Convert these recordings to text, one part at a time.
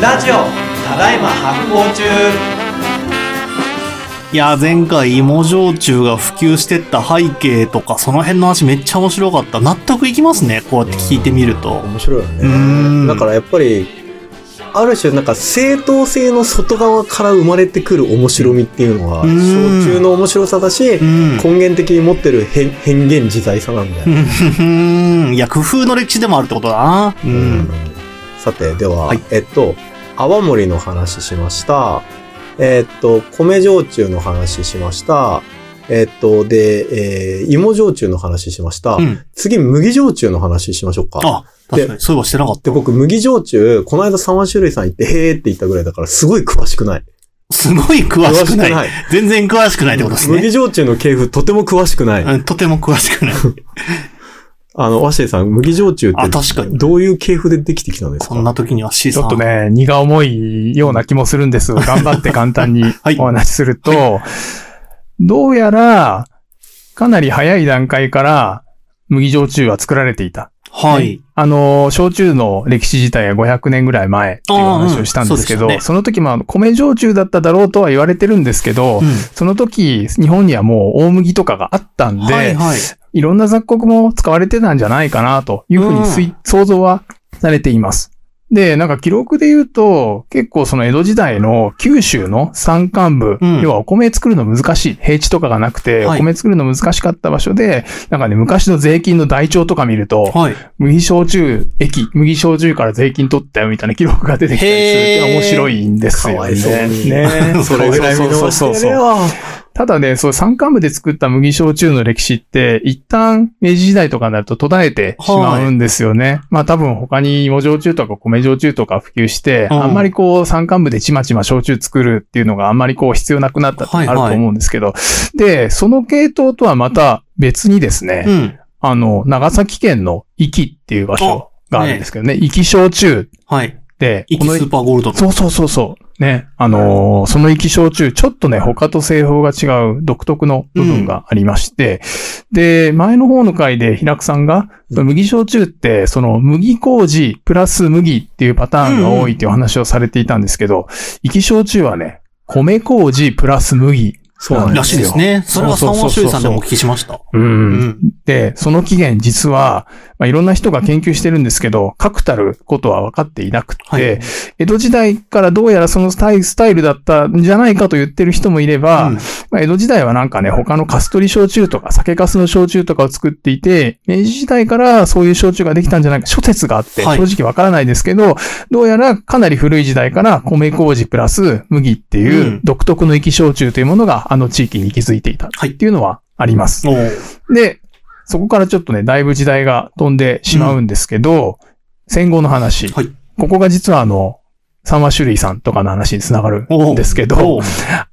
ラジオただいま発行中いや、前回芋焼酎が普及してった背景とか、その辺の話めっちゃ面白かった。納得いきますね、こうやって聞いてみると。面白いよね。だからやっぱり、ある種なんか正当性の外側から生まれてくる面白みっていうのは、うん焼酎の面白さだし、うん。根源的に持ってる変変幻自在さなんだよね。うん。いや、工夫の歴史でもあるってことだな。ううんん。さて、では、はいえっと、泡盛の話しました。えっと、米焼酎の話しました。えっと、で、えー、芋焼酎の話しました。うん。次、麦焼酎の話しましょうか。あ、確かに、そういえばしてなかっで、た。僕、麦焼酎、この間3種類さん行って、へーって言ったぐらいだから、すごい詳しくない。すごい詳しくない。詳し全然詳しくないってことですね。麦焼酎の系譜、とても詳しくない。うんとても詳しくない。あの、ワシェさん、麦焼酎って、あ確かにどういう系譜でできてきたんですか？こんな時には C さん。ちょっとね、荷が重いような気もするんです。頑張って簡単にはいお話しすると、どうやら、かなり早い段階から麦焼酎は作られていた。はい。あの、焼酎の歴史自体は500年ぐらい前っていう話をしたんですけど、うんそねその時も米焼酎だっただろうとは言われてるんですけど、うんその時、日本にはもう大麦とかがあったんで、はいはい。いろんな雑穀も使われてたんじゃないかなというふうに推想像はされています。で、なんか記録で言うと、結構その江戸時代の九州の山間部、うん要はお米作るの難しい、平地とかがなくて、はいお米作るの難しかった場所で、なんかね、昔の税金の台帳とか見ると、はい。麦焼酎駅、麦焼酎から税金取ったよみたいな記録が出てきたりするって面白いんですよね。かわいそうにね それぐらい見逃してるよ。ただね、そう、山間部で作った麦焼酎の歴史って、一旦明治時代とかになると途絶えてしまうんですよね。まあ多分他に芋焼酎とか米焼酎とか普及して、うんあんまりこう山間部でちまちま焼酎作るっていうのがあんまりこう必要なくなったってあると思うんですけど、で、その系統とはまた別にですね、うん。あの、長崎県の壱岐っていう場所があるんですけどね、壱岐焼酎はい。で、イキスーパーゴールドの。そうそうそうそう。ね。あのーその液焼酎、ちょっとね、他と製法が違う独特の部分がありまして、で、前の方の回で平久さんが、うん麦焼酎って、その麦麹プラス麦っていうパターンが多いっていうお話をされていたんですけど、液焼酎はね、米麹プラス麦。そうなんらしいですね。それは三和修さんでもお聞きしました。うん。うん。で、その起源実は、まあ、いろんな人が研究してるんですけど、確たることは分かっていなくて、はい。江戸時代からどうやらそのスタイルスタイルだったんじゃないかと言ってる人もいれば、うん。まあ、江戸時代はなんかね、他のカストリ焼酎とか酒粕の焼酎とかを作っていて、明治時代からそういう焼酎ができたんじゃないか、諸説があって、はい。正直わからないですけど、どうやらかなり古い時代から米麹プラス麦っていううん。独特の液焼酎というものがあの地域に息づいていたはい。っていうのはあります。おーで、そこからちょっとね、だいぶ時代が飛んでしまうんですけど、戦後の話。はい。ここが実はあの、三和種類さんとかの話につながるんですけどお、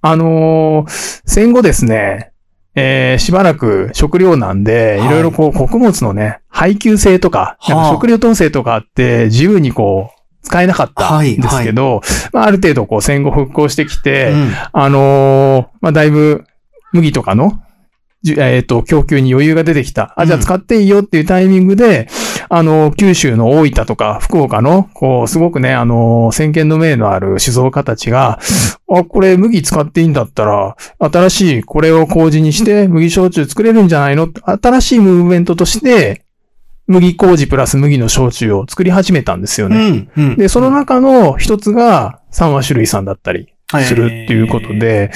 あのー戦後ですね、えーしばらく食料難で、はい。いろいろこう、穀物のね、配給制とか食料統制とかあって、自由にこう、使えなかったんですけど、まあ、ある程度こう、戦後復興してきて、うん。あのーまあ、だいぶ、麦とかの、えっ、と、供給に余裕が出てきた。あ、じゃあ使っていいよっていうタイミングで、あの、九州の大分とか福岡の、こう、すごくね、あの、先見の明のある酒造家たちが、あ、これ麦使っていいんだったら、新しいこれを麹にして麦焼酎作れるんじゃないの？新しいムーブメントとして、麦麹プラス麦の焼酎を作り始めたんですようね。ん。うん。で、その中の一つが三和種類さんだったりするっていうことで、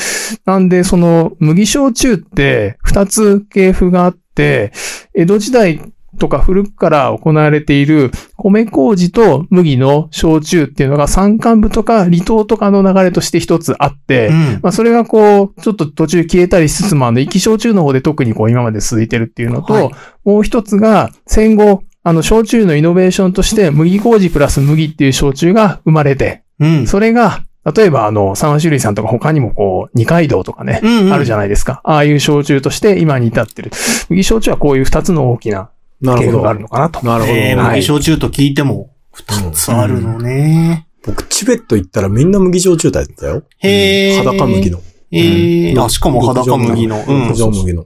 なんでその麦焼酎って二つ系譜があって、江戸時代とか古くから行われている米麹と麦の焼酎っていうのが山間部とか離島とかの流れとして一つあって、うん。まあそれがこう、ちょっと途中消えたりしつつも、あの、生き焼酎の方で特にこう今まで続いてるっていうのと、はいもう一つが戦後、あの、焼酎のイノベーションとして、麦麹プラス麦っていう焼酎が生まれて、うん。それが、例えばあの、三和種類さんとか他にもこう、二階堂とかね、うんうんあるじゃないですか。ああいう焼酎として今に至ってる。麦焼酎はこういう二つの大きななるほど。系譜があるのかなと。なるほど。えー、はい麦焼酎と聞いても、二つあるのね。僕、チベット行ったらみんな麦焼酎だったよ。へー裸麦の。えー、うんあ、しかも裸麦の。うん六。条麦の。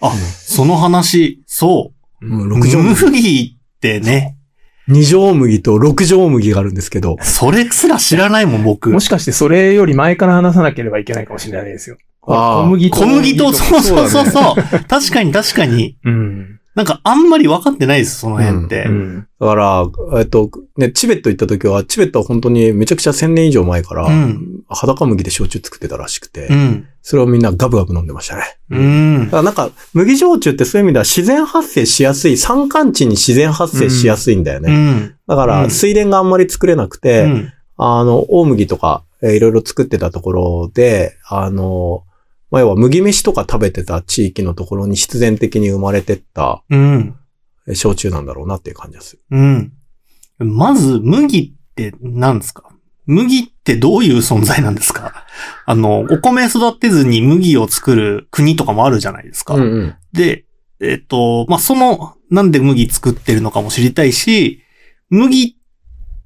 あ、その話、そう。うん、六条麦。麦ってね、二条麦と六条麦があるんですけど、それすら知らないもん、僕。もしかしてそれより前から話さなければいけないかもしれないですよ。あー小麦と。小麦と、そうそうそうそそう。確かに確かに。うん。なんかあんまり分かってないです、その辺って。うん。だから、えっと、ね、チベット行った時は、チベットは本当にめちゃくちゃ1000年以上前から、うん裸麦で焼酎作ってたらしくて、うん。それをみんなガブガブ飲んでましたね。うんだ。からなんか、麦焼酎ってそういう意味では自然発生しやすい、山間地に自然発生しやすいんだよね。うん。だから、うん水田があんまり作れなくて、うんあの、大麦とか、えーいろいろ作ってたところで、あの、まあ、要は麦飯とか食べてた地域のところに必然的に生まれてったうん。えー焼酎なんだろうなっていう感じです。うん。まず、麦って何ですか？麦ってどういう存在なんですか？あの、お米育てずに麦を作る国とかもあるじゃないですか。うんうん。で、えっ、と、まあ、その、なんで麦作ってるのかも知りたいし、麦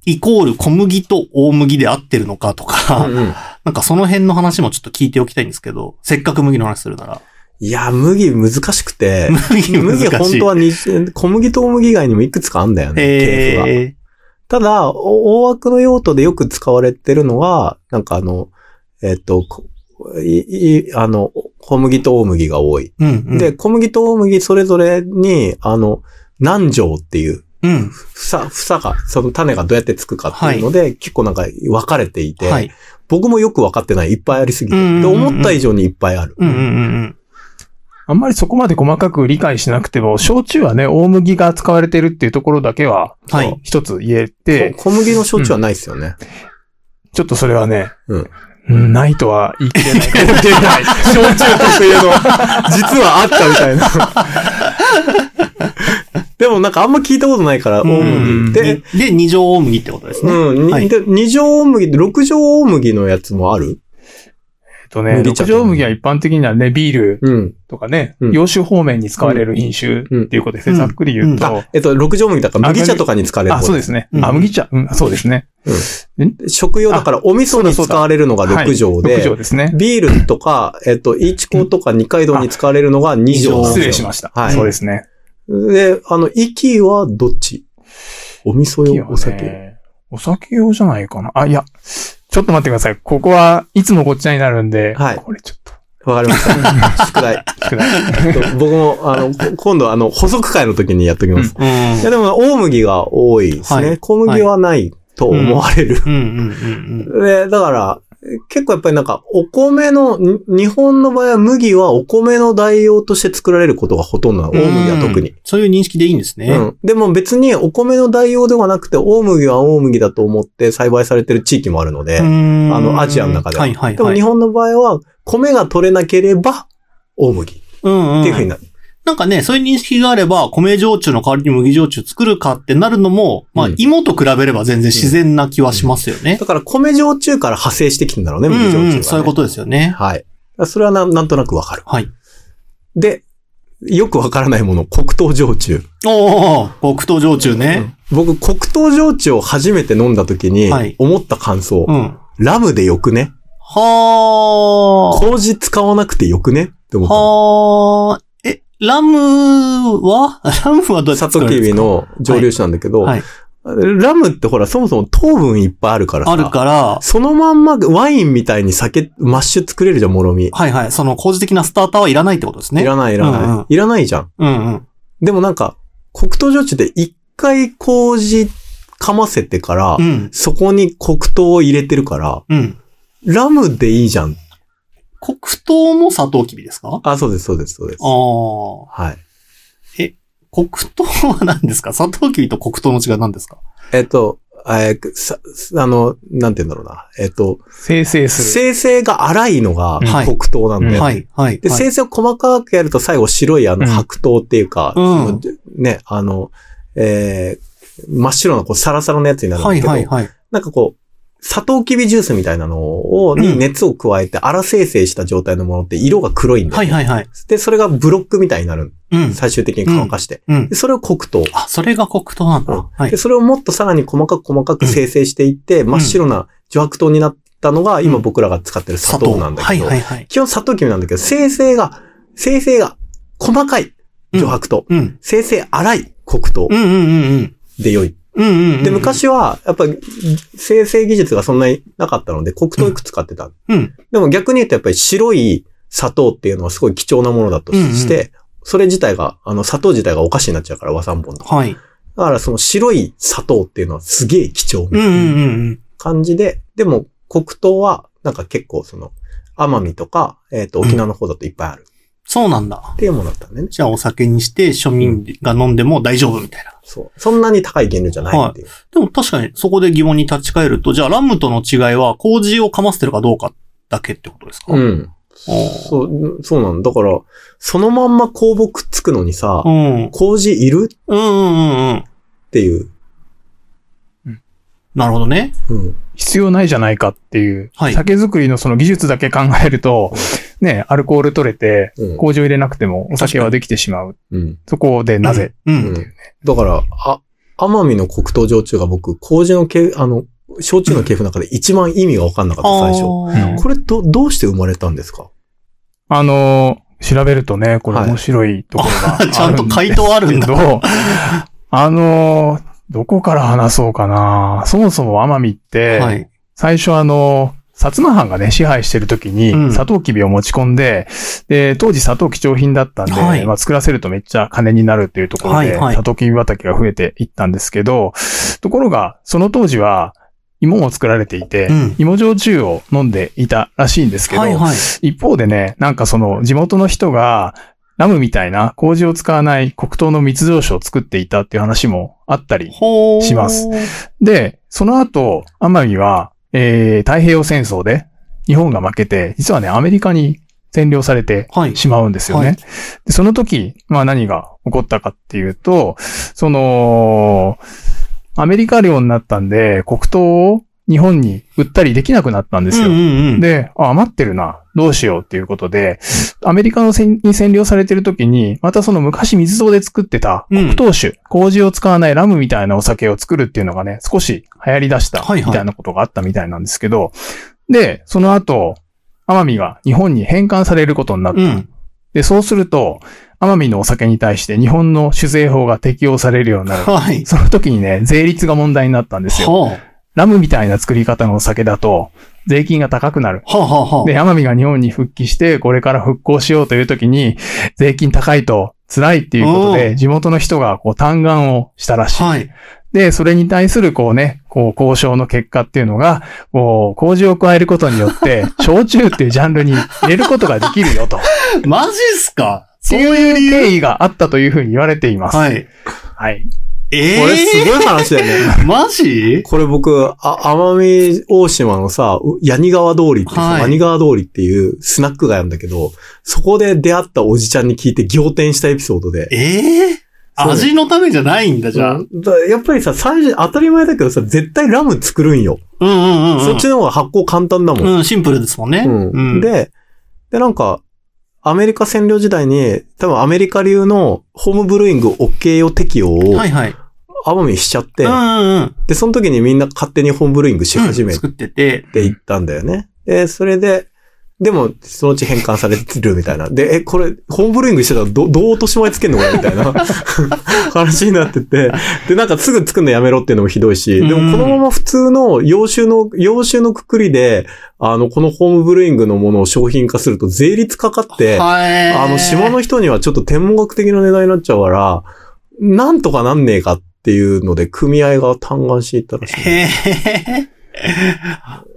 イコール小麦と大麦で合ってるのかとか、うんうんなんかその辺の話もちょっと聞いておきたいんですけど、せっかく麦の話するなら。いや、麦難しくて、麦難しい。麦本当はに小麦と大麦以外にもいくつかあんだよね、系譜が。えただ、お大枠の用途でよく使われてるのは、なんかあの、えっと、こいいあの、小麦と大麦が多い。ー、うん、うん。で、、小麦と大麦それぞれに、あの、南条っていう、うん。房、房が、その種がどうやってつくかっていうので、結構なんか分かれていて、はい。僕もよく分かってない、いっぱいありすぎて。思った以上にいっぱいある。うんうんうんあんまりそこまで細かく理解しなくても、焼酎はね、大麦が使われてるっていうところだけは、うん。はい。一つ言えて、こ小麦の焼酎はないですよね。ちょっとそれはね、うんうんないとは言い切れないかもしれない。焼酎特有の。実はあったみたいな。でもなんかあんま聞いたことないから、大うん麦。で、で、二乗大麦ってことですね。うん。にはいで、二乗大麦、六乗大麦のやつもある？とね、六条麦は一般的にはね、ビールうん。とかね、うん洋酒方面に使われる飲酒っていうことですね。うんざっくり言うと。あ、えっと、六乗麦だから麦茶とかに使われるあ、そうですね。うんあ、麦茶。うん、そうですね。食用だからお味噌に使われるのが六乗はい六条で、ですね。ビールとか、えっと、イチコとか二階堂に使われるのが二乗なんです失よ。礼しました。はいそうですね。で、あの、息はどっち？お味噌用、お酒？ねお酒用じゃないかな。あ、いや、ちょっと待ってください。ここはいつもごっちゃになるんで、はいこれちょっとわかりました。宿題。少ない。えっと僕も、あの、こ今度、あの、補足会の時にやっときます。うん。いや、でも、大麦が多いですね。はい小麦はないと思われる。うんうんうんで、だから、結構やっぱりなんか、お米の、に日本の場合は麦はお米の代用として作られることがほとんどな。大麦は特にうん。。そういう認識でいいんですね。うん。でも別にお米の代用ではなくて、大麦は大麦だと思って栽培されてる地域もあるので、ああのアジアの中でははいはいはい。でも日本の場合は、米が取れなければ、大麦っうんうん。ていうふうになる。なんかね、そういう認識があれば、米焼酎の代わりに麦焼酎作るかってなるのも、まあうん、芋と比べれば全然自然な気はしますよね。だから米焼酎から派生してきてんだろうね、うん麦焼酎は、ねうん、そういうことですよね。はい。それはななんとなくわかる。はい。で、よくわからないもの、黒糖焼酎。おお黒糖焼酎ね。僕、黒糖焼酎を初めて飲んだ時にはい、思った感想、うん。ラムでよくね？は麹使わなくてよくね？って思あ。ったの。はあ。え、ラムは？ラムはどうやってサトキビの蒸留酒なんだけど、はい。ラムってほら、そもそも糖分いっぱいあるからさ。あるから、そのまんまワインみたいに酒、マッシュ作れるじゃん、もろみ。はいはい。その工事的なスターターはいらないってことですね。いらないいらない、うんうんいらないじゃん。うんうん。でもなんか、黒糖焼酎って一回麹かませてから、うん。そこに黒糖を入れてるから、うん。ラムでいいじゃん。黒糖も砂糖きびですか？あ、そうです、そうです、そうです。ああ。はい。黒糖は何ですか？砂糖きびと黒糖の違いは何ですか？えっと、えーさ、あの、なんて言うんだろうな。えっと、生成する。生成が粗いのがはい黒糖なんで、はい、はい。で、はい生成を細かくやると最後白いあのうん白糖っていうか、ね、あの、えー真っ白なこうサラサラのやつになるんはい、だけど、はい、はい。なんかこう、サトウキビジュースみたいなのを、にうん熱を加えて粗生成した状態のものって色が黒いんだよ、はい、はい、はい。で、それがブロックみたいになる。うん。最終的に乾かして。うんで、。それを黒糖。あ、それが黒糖なんだ。はいで、。それをもっとさらに細かく細かく生成していって、真っ白な女白糖になったのが、今僕らが使ってる砂糖なんだはい、けど、はい、はい。基本砂糖きびなんだけど、生成が、生成が細かい女白糖、うん。生成粗い黒糖うん、うん、うん、うん。で良い。うんうんうん。で、、昔は、やっぱり、生成技術がそんなになかったので、黒糖いくつ使ってた。うん。でも逆に言うと、やっぱり白い砂糖っていうのはすごい貴重なものだとして、それ自体が、あの、砂糖自体がお菓子になっちゃうから、和三本とか。はい。だから、その白い砂糖っていうのはすげえ貴重みたいなうんうんうんうん。感じで、でも、黒糖は、なんか結構その、奄美とか、えっ、と、沖縄の方だといっぱいある。そうなんだ。っていうものだったんだよね。じゃあお酒にして庶民が飲んでも大丈夫みたいな。そう。そんなに高い原料じゃないっていう。でも確かにそこで疑問に立ち返ると、じゃあラムとの違いは麹をかませてるかどうかだけってことですか？うん。そう、そうなんだ。だから、そのまんま酵母くっつくのにさ、うん。麹いる？っうんうんうんうん。ていう。なるほどね。うん。必要ないじゃないかっていう、はい酒造りのその技術だけ考えると、ね、アルコール取れて、うん。麹を入れなくてもお酒はできてしまう。うん。そこでなぜ、う。うんん。だから、あ、奄美の黒糖焼酎が僕、麹の系、あの、焼酎の系譜の中で一番意味が分かんなかった、最初。初これど、どうして生まれたんですか？あのー調べるとね、これ面白いところがあるんですちゃんと回答あるんだけどあのーどこから話そうかな。そもそも奄美って、はい。最初あの、薩摩藩がね、支配してる時にうん、砂糖きびを持ち込んで、で、当時砂糖貴重品だったんで、はいまあ作らせるとめっちゃ金になるっていうところで、はいはい砂糖きび畑が増えていったんですけど、ところが、その当時は、芋も作られていて、うん芋焼酎を飲んでいたらしいんですけど、はいはい。一方でね、なんかその地元の人が、ラムみたいな麹を使わない黒糖の密造酒を作っていたっていう話もあったり。ほーします。で、その後、奄美は、えー、太平洋戦争で日本が負けて、実はね、アメリカに占領されてはい。しまうんですよね。はいでその時、まあ何が起こったかっていうと、その、アメリカ領になったんで、黒糖を日本に売ったりできなくなったんですよ。うんうんうん。で、あ、余ってるな。どうしようっていうことで、アメリカのせんに占領されてる時に、またその昔水蔵で作ってた黒糖酒、麹を使わないラムみたいなお酒を作るっていうのがね、少し流行り出したはいはいみたいなことがあったみたいなんですけど、で、その後、奄美が日本に返還されることになった。うん。で、そうすると、奄美のお酒に対して日本の酒税法が適用されるようになる。はい。その時にね、税率が問題になったんですよ。はラムみたいな作り方のお酒だと、税金が高くなる。あ。はあはあはあ。で、奄美が日本に復帰して、これから復興しようという時に、税金高いと辛いっていうことうで、地元の人がこう嘆願をしたらしい。はい。で、それに対するこうね、こう交渉の結果っていうのが、こう、麹を加えることによって、焼酎っていうジャンルに入れることができるよと。っマジっすか？てそういう経緯があったというふうに言われています。はい。はい。ええこれすごい話だよね。マジ？これ僕、あ、奄美大島のさ、う八木川通りってさ、はい八木川通りっていうスナックがあるんだけど、そこで出会ったおじちゃんに聞いて仰天したエピソードで。ええそう味のためじゃないんだ、じゃあ。やっぱりさ、最初、当たり前だけどさ、絶対ラム作るんよ。うんうんうんうん。そっちの方が発酵簡単だもん。うん、シンプルですもんね。うんうん。で、で、なんか、アメリカ占領時代に、多分アメリカ流のホームブルーイング OK 用適用をはいはい。奄美にしちゃって、うんうんうん。で、その時にみんな勝手にホームブルーイングし始めて作って言ったんだよね。で、それで、でも、そのうち返還されてるみたいな。で、え、これ、ホームブルーイングしてたらど、どう落とし前つけんのかよみたいな 話になってて。で、なんかすぐ作るのやめろっていうのもひどいし、でもこのまま普通の洋酒の、洋酒のくくりで、あの、このホームブルーイングのものを商品化すると税率かかって、はい。あの、島の人にはちょっと天文学的な値段になっちゃうから、なんとかなんねえかっていうので、組合が嘆願しに行ったらしい。へえ。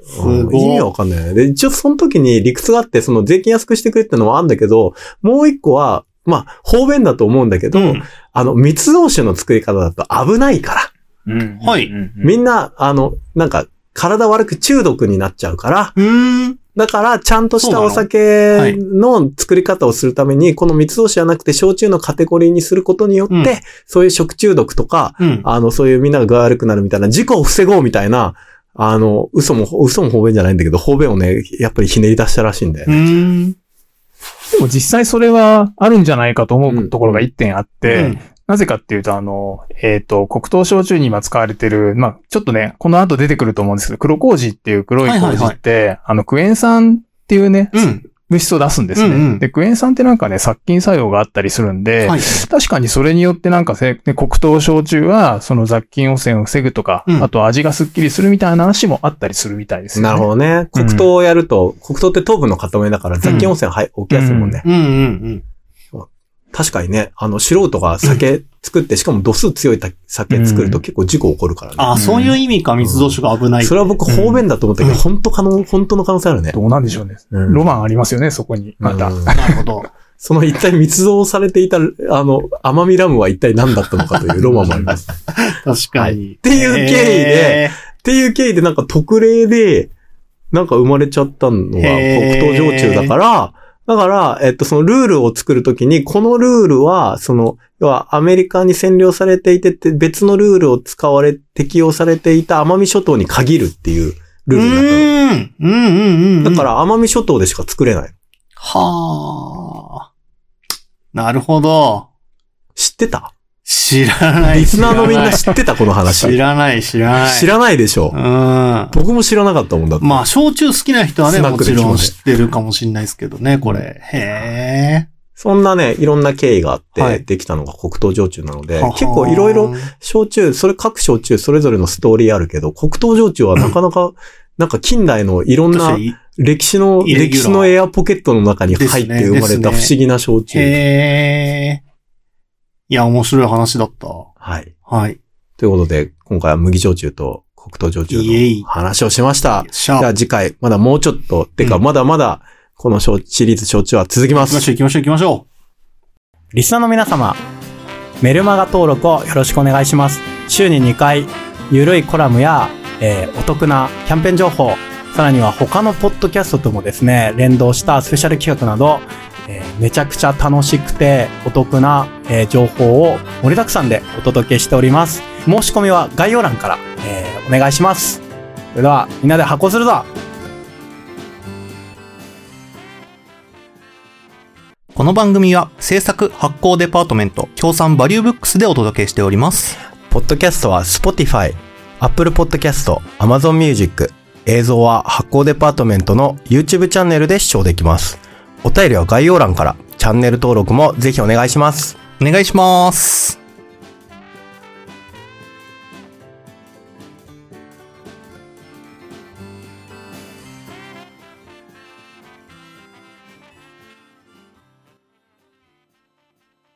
すうんごい。意味わかんないね。で、一応その時に理屈があって、その税金安くしてくれってのもあるんだけど、もう一個は、まあ、方便だと思うんだけど、うんあの、密造酒の作り方だと危ないから。うんはいうんみんな、あの、なんか、体悪く中毒になっちゃうから、うーん。だから、ちゃんとしたお酒の作り方をするために、この密造酒じゃなくて、焼酎のカテゴリーにすることによって、うん。そういう食中毒とか、うん。あの、そういうみんなが具合悪くなるみたいな、事故を防ごうみたいな、あの、嘘も、嘘も方便じゃないんだけど、方便をね、やっぱりひねり出したらしいんだようね。でも実際それはあるんじゃないかと思うところが一点あって、うんなぜかっていうと、あの、えっ、と、黒糖焼酎に今使われてる、まあ、ちょっとね、この後出てくると思うんですけど、黒麹っていう黒い麹って、はいはいはいあの、クエン酸っていうね、うん。物質を出すんですね。うんうんで、クエン酸ってなんかね、殺菌作用があったりするんで、はい。確かにそれによってなんかせ、ね、黒糖焼酎は、その雑菌汚染を防ぐとか、うんあと味がスッキリするみたいな話もあったりするみたいですよね。なるほどね。黒糖をやると、黒糖って糖分の塊だから雑菌汚染は起きやすいもんね。うんうんうん。確かにね、あの、素人が酒作って、しかも度数強いた酒作ると結構事故起こるからね。あ、そういう意味か、密造酒が危ない。それは僕方便だと思ったけど、本当可能、本当の可能性あるね。どうなんでしょうね。うんロマンありますよね、そこに。また。う んなるほど。その一体密造されていた、あの、甘みラムは一体何だったのかというロマンもあります。確かに。っていう経緯でっていう経緯でなんか特例で、なんか生まれちゃったのが黒糖焼酎だから、だから、えっと、そのルールを作るときに、このルールは、その、要はアメリカに占領されていてて、別のルールを使われ、適用されていた奄美諸島に限るっていうルールになっうーん。うんうんうん。たの。だから、奄美諸島でしか作れない。はあ。なるほど。知ってた？知らない。リスナーのみんな知知ってたこの。話。知らない、知らない。知らないでしょう。ん。僕も知らなかったもんだって。まあ、焼酎好きな人はね、もちろん知ってるかもしれないですけどね、これ。へえ。そんなね、いろんな経緯があって、はいできたのが黒糖焼酎なので、はは結構いろいろ、焼酎、それ各焼酎それぞれのストーリーあるけど、黒糖焼酎はなかなか、なんか近代のいろんな歴史の、歴史のエアポケットの中に入って生まれた不思議な焼酎。へえ。いや、面白い話だった。はい。はい。ということで、今回は麦焼酎と黒糖焼酎イエイの話をしました。しゃじゃあ次回、まだもうちょっと、てかうんまだまだ、この焼シリーズ焼酎は続きます。行きましょう、行きましょう、行きましょリスナーの皆様、メルマガ登録をよろしくお願いします。週に2回、ゆるいコラムや、えーお得なキャンペーン情報、さらには他のポッドキャストともですね、連動したスペシャル企画など、えーめちゃくちゃ楽しくてお得な、えー情報を盛りだくさんでお届けしております。申し込みは概要欄から、えーお願いします。それでは、みんなで発行するぞう。この番組は制作発行デパートメント、協賛バリューブックスでお届けしております。ポッドキャストは Spotify、Apple Podcast、Amazon Music、映像は発行デパートメントの YouTube チャンネルで視聴できます。お便りは概要欄から、チャンネル登録もぜひお願いします。お願いします。